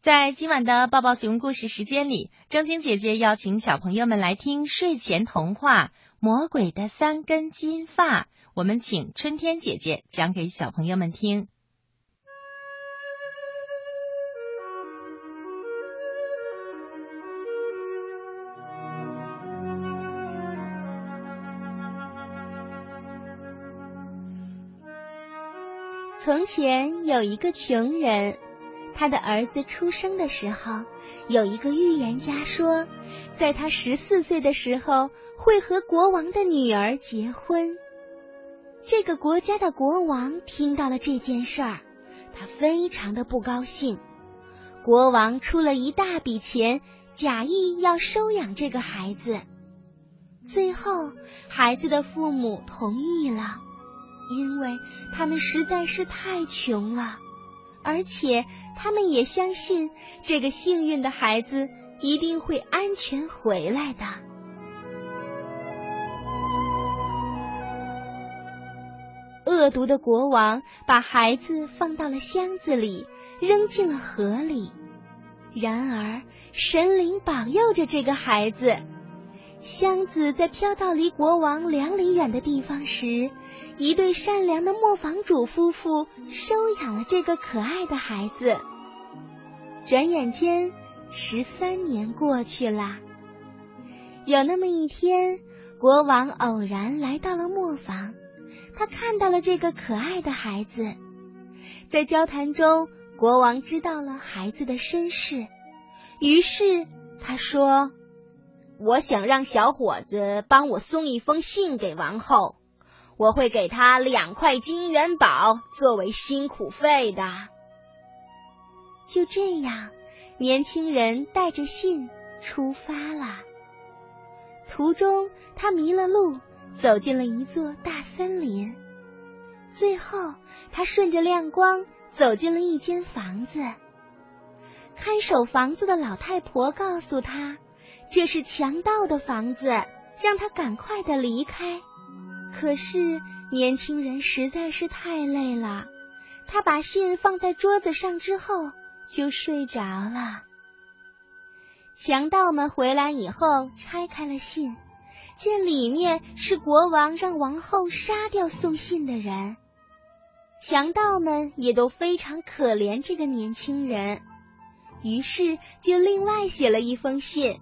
在今晚的抱抱熊故事时间里，正晶姐姐邀请小朋友们来听睡前童话《魔鬼的三根金发》。我们请春天姐姐讲给小朋友们听。从前有一个穷人，他的儿子出生的时候，有一个预言家说，在他十四岁的时候会和国王的女儿结婚。这个国家的国王听到了这件事儿，他非常的不高兴。国王出了一大笔钱，假意要收养这个孩子。最后，孩子的父母同意了。因为他们实在是太穷了，而且他们也相信这个幸运的孩子一定会安全回来的。恶毒的国王把孩子放到了箱子里，扔进了河里。然而，神灵保佑着这个孩子。箱子在飘到离国王两里远的地方时，一对善良的磨坊主夫妇收养了这个可爱的孩子。转眼间，十三年过去了。有那么一天，国王偶然来到了磨坊，他看到了这个可爱的孩子。在交谈中，国王知道了孩子的身世，于是他说。我想让小伙子帮我送一封信给王后，我会给他两块金元宝作为辛苦费的。就这样，年轻人带着信出发了。途中，他迷了路，走进了一座大森林。最后，他顺着亮光走进了一间房子。看守房子的老太婆告诉他。这是强盗的房子，让他赶快的离开。可是年轻人实在是太累了，他把信放在桌子上之后就睡着了。强盗们回来以后，拆开了信，见里面是国王让王后杀掉送信的人。强盗们也都非常可怜这个年轻人，于是就另外写了一封信。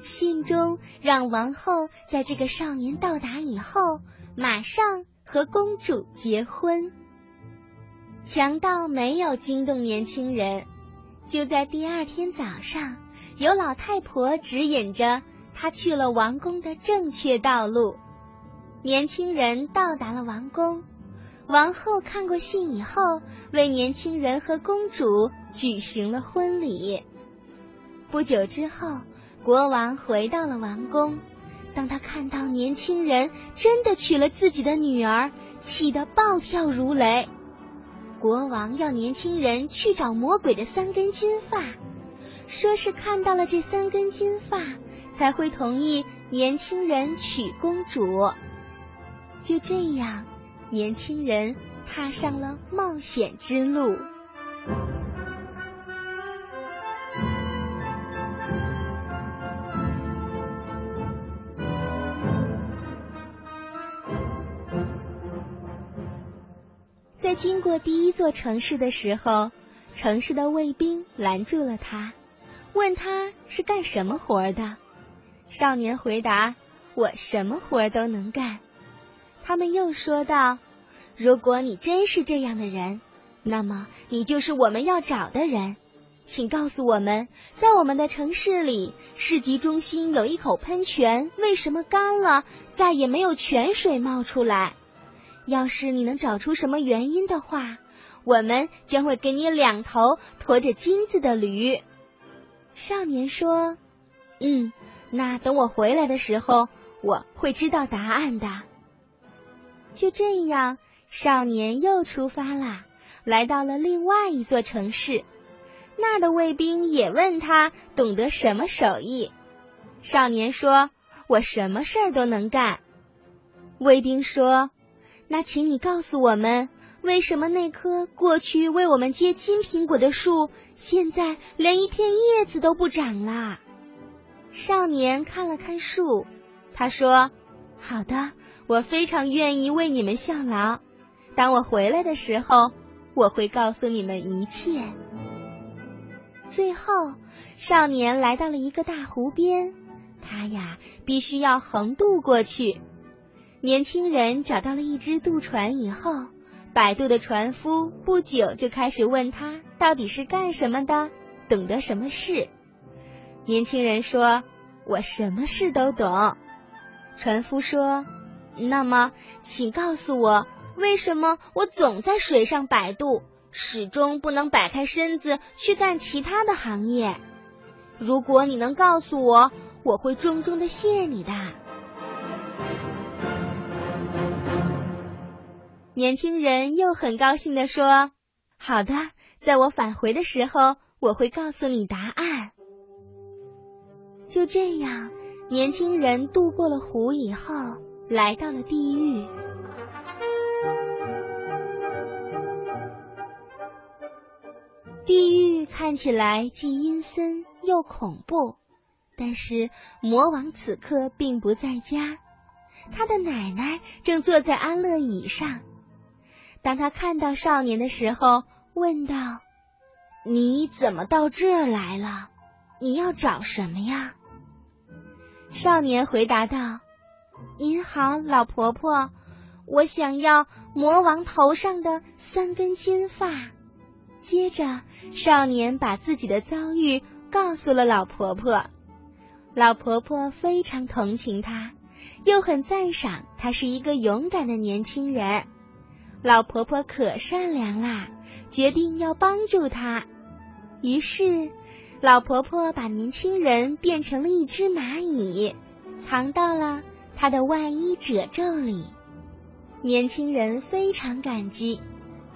信中让王后在这个少年到达以后，马上和公主结婚。强盗没有惊动年轻人，就在第二天早上，有老太婆指引着他去了王宫的正确道路。年轻人到达了王宫，王后看过信以后，为年轻人和公主举行了婚礼。不久之后。国王回到了王宫，当他看到年轻人真的娶了自己的女儿，气得暴跳如雷。国王要年轻人去找魔鬼的三根金发，说是看到了这三根金发，才会同意年轻人娶公主。就这样，年轻人踏上了冒险之路。在经过第一座城市的时候，城市的卫兵拦住了他，问他是干什么活的。少年回答：“我什么活都能干。”他们又说道：“如果你真是这样的人，那么你就是我们要找的人。请告诉我们，在我们的城市里，市集中心有一口喷泉，为什么干了，再也没有泉水冒出来？”要是你能找出什么原因的话，我们将会给你两头驮着金子的驴。少年说：“嗯，那等我回来的时候，我会知道答案的。”就这样，少年又出发了，来到了另外一座城市。那儿的卫兵也问他懂得什么手艺。少年说：“我什么事儿都能干。”卫兵说。那请你告诉我们，为什么那棵过去为我们结金苹果的树，现在连一片叶子都不长了？少年看了看树，他说：“好的，我非常愿意为你们效劳。当我回来的时候，我会告诉你们一切。”最后，少年来到了一个大湖边，他呀必须要横渡过去。年轻人找到了一只渡船以后，摆渡的船夫不久就开始问他到底是干什么的，懂得什么事。年轻人说：“我什么事都懂。”船夫说：“那么，请告诉我，为什么我总在水上摆渡，始终不能摆开身子去干其他的行业？如果你能告诉我，我会重重的谢你的。”年轻人又很高兴地说：“好的，在我返回的时候，我会告诉你答案。”就这样，年轻人渡过了湖以后，来到了地狱。地狱看起来既阴森又恐怖，但是魔王此刻并不在家，他的奶奶正坐在安乐椅上。当他看到少年的时候，问道：“你怎么到这儿来了？你要找什么呀？”少年回答道：“您好，老婆婆，我想要魔王头上的三根金发。”接着，少年把自己的遭遇告诉了老婆婆。老婆婆非常同情他，又很赞赏他是一个勇敢的年轻人。老婆婆可善良啦，决定要帮助他。于是，老婆婆把年轻人变成了一只蚂蚁，藏到了他的外衣褶皱里。年轻人非常感激，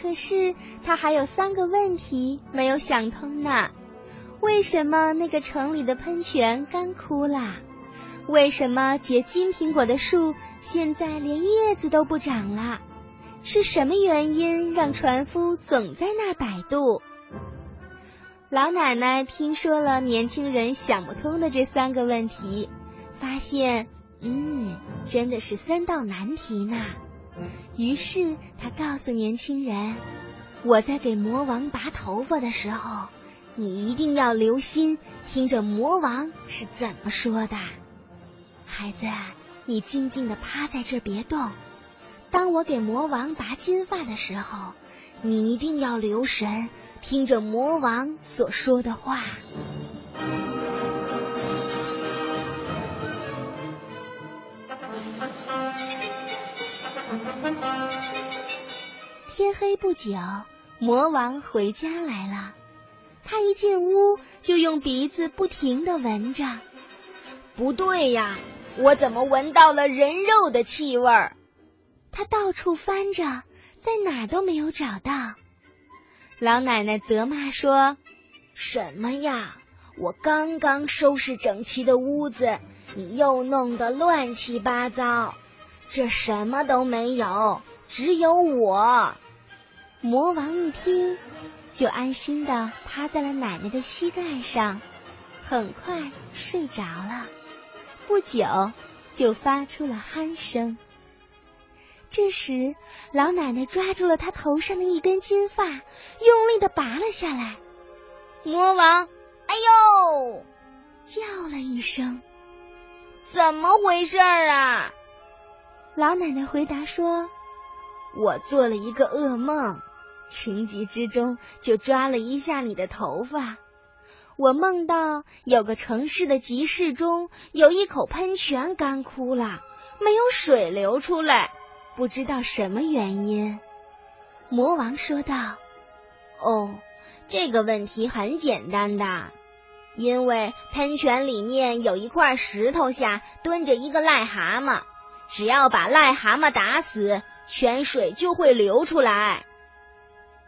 可是他还有三个问题没有想通呢：为什么那个城里的喷泉干枯了？为什么结金苹果的树现在连叶子都不长了？是什么原因让船夫总在那儿摆渡？老奶奶听说了年轻人想不通的这三个问题，发现，嗯，真的是三道难题呢。于是她告诉年轻人：“我在给魔王拔头发的时候，你一定要留心听着魔王是怎么说的。孩子，你静静的趴在这，别动。”当我给魔王拔金发的时候，你一定要留神，听着魔王所说的话。天黑不久，魔王回家来了。他一进屋，就用鼻子不停的闻着。不对呀，我怎么闻到了人肉的气味儿？他到处翻着，在哪儿都没有找到。老奶奶责骂说：“什么呀！我刚刚收拾整齐的屋子，你又弄得乱七八糟。这什么都没有，只有我。”魔王一听，就安心的趴在了奶奶的膝盖上，很快睡着了。不久，就发出了鼾声。这时，老奶奶抓住了他头上的一根金发，用力的拔了下来。魔王，哎呦！叫了一声。怎么回事啊？老奶奶回答说：“我做了一个噩梦，情急之中就抓了一下你的头发。我梦到有个城市的集市中有一口喷泉干枯了，没有水流出来。”不知道什么原因，魔王说道：“哦，这个问题很简单的，因为喷泉里面有一块石头下蹲着一个癞蛤蟆，只要把癞蛤蟆打死，泉水就会流出来。”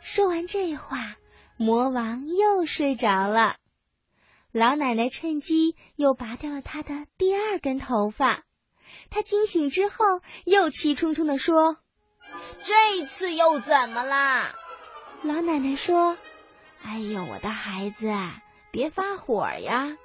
说完这话，魔王又睡着了。老奶奶趁机又拔掉了他的第二根头发。他惊醒之后，又气冲冲的说：“这次又怎么啦？老奶奶说：“哎呦，我的孩子，别发火呀！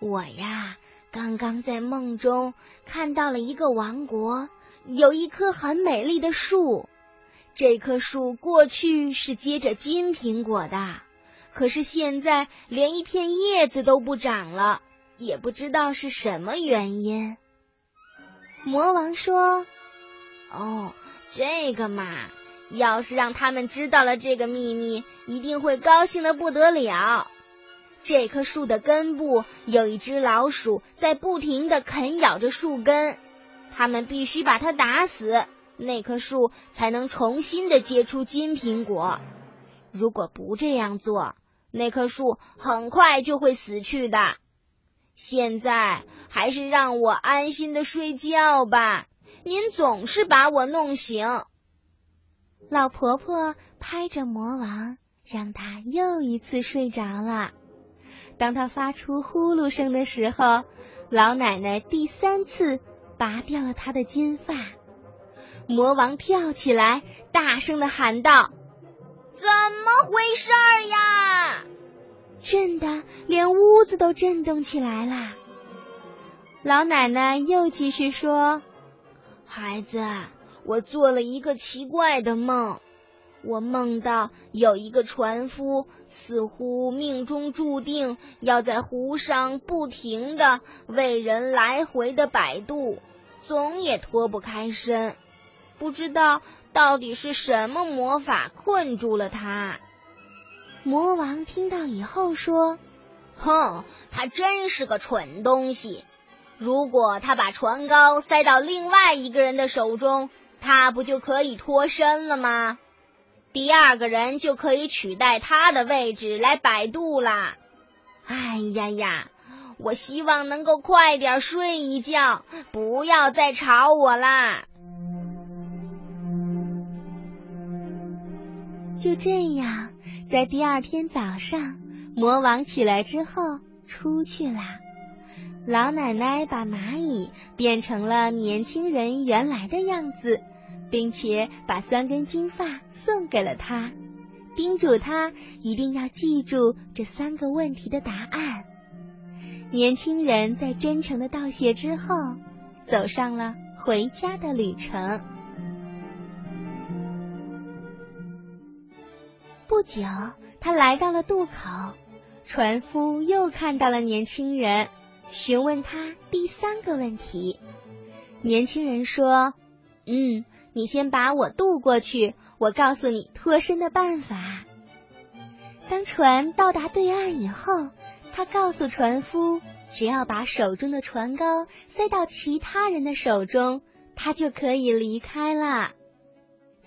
我呀，刚刚在梦中看到了一个王国，有一棵很美丽的树。这棵树过去是结着金苹果的，可是现在连一片叶子都不长了，也不知道是什么原因。”魔王说：“哦。”这个嘛，要是让他们知道了这个秘密，一定会高兴的不得了。这棵树的根部有一只老鼠在不停的啃咬着树根，他们必须把它打死，那棵树才能重新的结出金苹果。如果不这样做，那棵树很快就会死去的。现在还是让我安心的睡觉吧。您总是把我弄醒。老婆婆拍着魔王，让他又一次睡着了。当他发出呼噜声的时候，老奶奶第三次拔掉了他的金发。魔王跳起来，大声的喊道：“怎么回事儿呀？”震得连屋子都震动起来了。老奶奶又继续说。孩子，我做了一个奇怪的梦。我梦到有一个船夫，似乎命中注定要在湖上不停的为人来回的摆渡，总也脱不开身。不知道到底是什么魔法困住了他。魔王听到以后说：“哼，他真是个蠢东西。”如果他把船高塞到另外一个人的手中，他不就可以脱身了吗？第二个人就可以取代他的位置来摆渡啦。哎呀呀，我希望能够快点睡一觉，不要再吵我啦。就这样，在第二天早上，魔王起来之后出去了。老奶奶把蚂蚁变成了年轻人原来的样子，并且把三根金发送给了他，叮嘱他一定要记住这三个问题的答案。年轻人在真诚的道谢之后，走上了回家的旅程。不久，他来到了渡口，船夫又看到了年轻人。询问他第三个问题，年轻人说：“嗯，你先把我渡过去，我告诉你脱身的办法。”当船到达对岸以后，他告诉船夫，只要把手中的船篙塞到其他人的手中，他就可以离开了。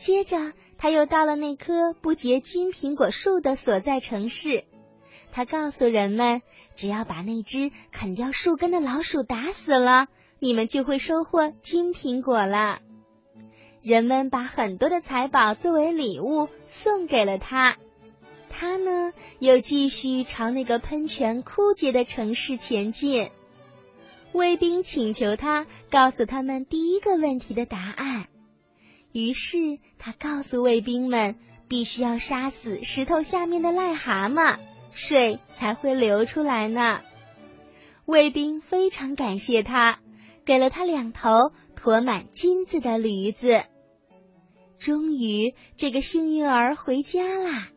接着，他又到了那棵不结金苹果树的所在城市。他告诉人们，只要把那只啃掉树根的老鼠打死了，你们就会收获金苹果了。人们把很多的财宝作为礼物送给了他，他呢又继续朝那个喷泉枯竭的城市前进。卫兵请求他告诉他们第一个问题的答案，于是他告诉卫兵们，必须要杀死石头下面的癞蛤蟆。水才会流出来呢。卫兵非常感谢他，给了他两头驮满金子的驴子。终于，这个幸运儿回家啦。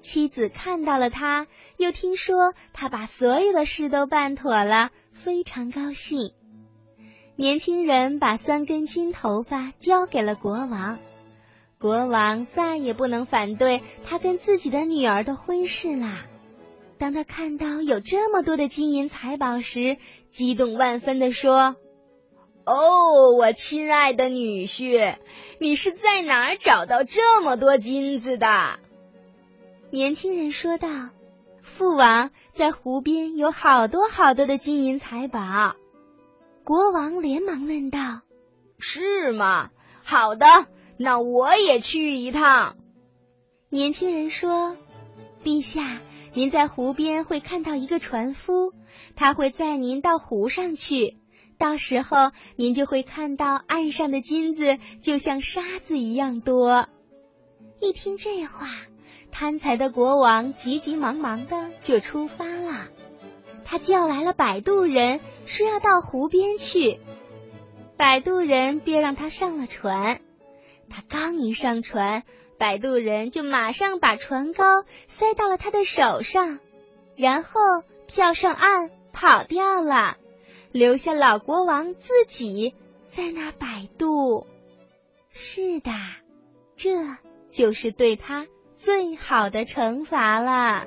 妻子看到了他，又听说他把所有的事都办妥了，非常高兴。年轻人把三根金头发交给了国王，国王再也不能反对他跟自己的女儿的婚事啦。当他看到有这么多的金银财宝时，激动万分的说：“哦，我亲爱的女婿，你是在哪儿找到这么多金子的？”年轻人说道：“父王在湖边有好多好多的金银财宝。”国王连忙问道：“是吗？好的，那我也去一趟。”年轻人说：“陛下。”您在湖边会看到一个船夫，他会载您到湖上去。到时候您就会看到岸上的金子就像沙子一样多。一听这话，贪财的国王急急忙忙的就出发了。他叫来了摆渡人，说要到湖边去。摆渡人便让他上了船。他刚一上船，摆渡人就马上把船篙塞到了他的手上，然后跳上岸跑掉了。留下老国王自己在那儿摆渡。是的，这就是对他最好的惩罚了。